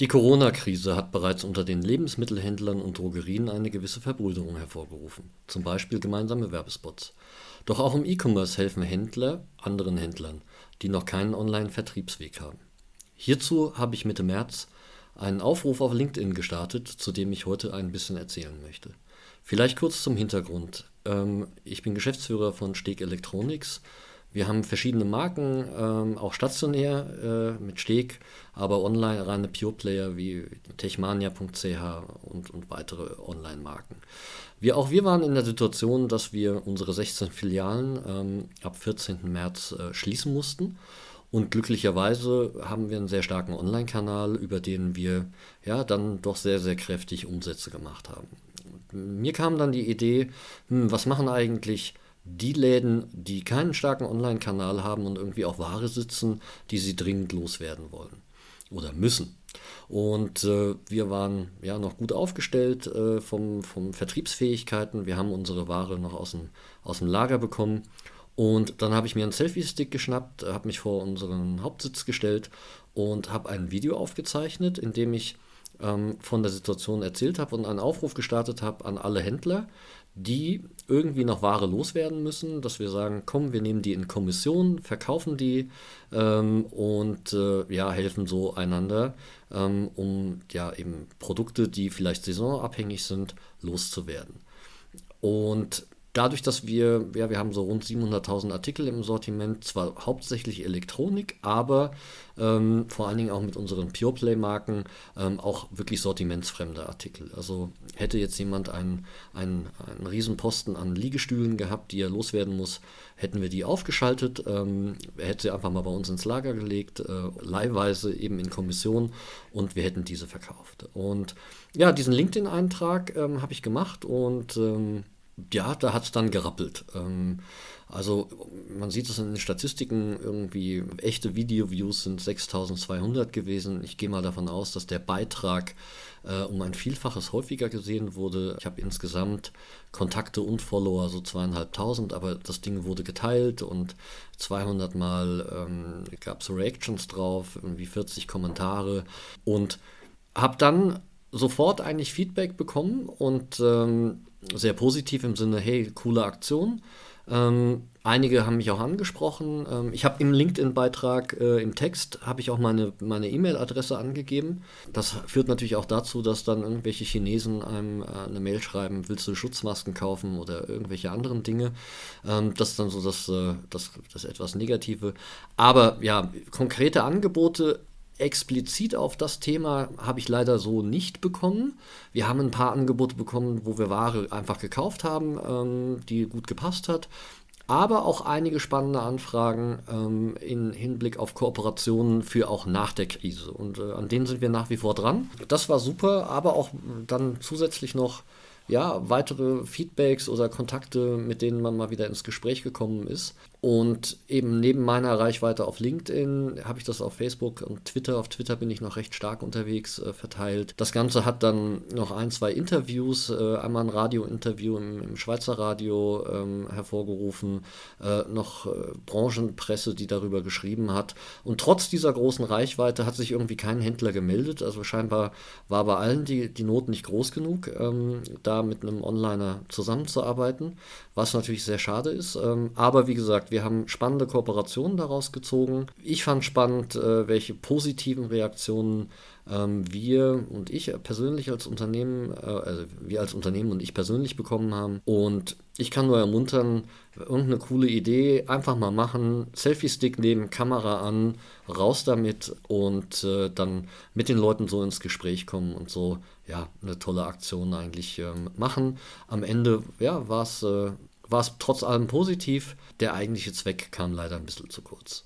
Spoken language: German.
Die Corona-Krise hat bereits unter den Lebensmittelhändlern und Drogerien eine gewisse Verbrüderung hervorgerufen, zum Beispiel gemeinsame Werbespots. Doch auch im E-Commerce helfen Händler anderen Händlern, die noch keinen Online-Vertriebsweg haben. Hierzu habe ich Mitte März einen Aufruf auf LinkedIn gestartet, zu dem ich heute ein bisschen erzählen möchte. Vielleicht kurz zum Hintergrund. Ähm, ich bin Geschäftsführer von Steg Electronics wir haben verschiedene Marken, ähm, auch stationär äh, mit Steg, aber online reine Pure Player wie techmania.ch und, und weitere Online-Marken. Wir, auch wir waren in der Situation, dass wir unsere 16 Filialen ähm, ab 14. März äh, schließen mussten. Und glücklicherweise haben wir einen sehr starken Online-Kanal, über den wir ja dann doch sehr, sehr kräftig Umsätze gemacht haben. Mir kam dann die Idee, hm, was machen eigentlich die Läden, die keinen starken Online-Kanal haben und irgendwie auch Ware sitzen, die sie dringend loswerden wollen oder müssen. Und äh, wir waren ja noch gut aufgestellt äh, vom, vom Vertriebsfähigkeiten. Wir haben unsere Ware noch aus dem, aus dem Lager bekommen. Und dann habe ich mir einen Selfie-Stick geschnappt, habe mich vor unseren Hauptsitz gestellt und habe ein Video aufgezeichnet, in dem ich ähm, von der Situation erzählt habe und einen Aufruf gestartet habe an alle Händler, die irgendwie noch Ware loswerden müssen, dass wir sagen, komm, wir nehmen die in Kommission, verkaufen die ähm, und äh, ja, helfen so einander, ähm, um ja eben Produkte, die vielleicht saisonabhängig sind, loszuwerden. Und dadurch, dass wir, ja, wir haben so rund 700.000 Artikel im Sortiment, zwar hauptsächlich Elektronik, aber ähm, vor allen Dingen auch mit unseren PurePlay-Marken ähm, auch wirklich sortimentsfremde Artikel. Also hätte jetzt jemand einen, einen, einen Riesenposten an Liegestühlen gehabt, die er loswerden muss, hätten wir die aufgeschaltet, ähm, er hätte sie einfach mal bei uns ins Lager gelegt, äh, leihweise eben in Kommission und wir hätten diese verkauft. Und ja, diesen LinkedIn-Eintrag ähm, habe ich gemacht und ähm, ja, da hat es dann gerappelt. Ähm, also man sieht es in den Statistiken, irgendwie echte Video-Views sind 6200 gewesen. Ich gehe mal davon aus, dass der Beitrag äh, um ein Vielfaches häufiger gesehen wurde. Ich habe insgesamt Kontakte und Follower so zweieinhalbtausend, aber das Ding wurde geteilt und 200 Mal ähm, gab es Reactions drauf, irgendwie 40 Kommentare und habe dann sofort eigentlich Feedback bekommen und ähm, sehr positiv im Sinne, hey, coole Aktion. Ähm, einige haben mich auch angesprochen. Ähm, ich habe im LinkedIn-Beitrag, äh, im Text, habe ich auch meine E-Mail-Adresse angegeben. Das führt natürlich auch dazu, dass dann irgendwelche Chinesen einem äh, eine Mail schreiben, willst du Schutzmasken kaufen oder irgendwelche anderen Dinge. Ähm, das ist dann so das, äh, das, das etwas Negative. Aber ja, konkrete Angebote explizit auf das Thema habe ich leider so nicht bekommen. Wir haben ein paar Angebote bekommen, wo wir Ware einfach gekauft haben, ähm, die gut gepasst hat. Aber auch einige spannende Anfragen ähm, in Hinblick auf Kooperationen für auch nach der Krise. Und äh, an denen sind wir nach wie vor dran. Das war super, aber auch dann zusätzlich noch ja, weitere Feedbacks oder Kontakte, mit denen man mal wieder ins Gespräch gekommen ist. Und eben neben meiner Reichweite auf LinkedIn habe ich das auf Facebook und Twitter. Auf Twitter bin ich noch recht stark unterwegs äh, verteilt. Das Ganze hat dann noch ein, zwei Interviews, äh, einmal ein Radiointerview im, im Schweizer Radio ähm, hervorgerufen, äh, noch äh, Branchenpresse, die darüber geschrieben hat. Und trotz dieser großen Reichweite hat sich irgendwie kein Händler gemeldet. Also scheinbar war bei allen die, die Not nicht groß genug, ähm, da mit einem Onliner zusammenzuarbeiten, was natürlich sehr schade ist. Ähm, aber wie gesagt, wir haben spannende Kooperationen daraus gezogen. Ich fand spannend, äh, welche positiven Reaktionen wir und ich persönlich als Unternehmen, äh, also wir als Unternehmen und ich persönlich bekommen haben. Und ich kann nur ermuntern, irgendeine coole Idee einfach mal machen, Selfie-Stick nehmen, Kamera an, raus damit und äh, dann mit den Leuten so ins Gespräch kommen und so, ja, eine tolle Aktion eigentlich ähm, machen. Am Ende, ja, war es äh, war es trotz allem positiv. Der eigentliche Zweck kam leider ein bisschen zu kurz.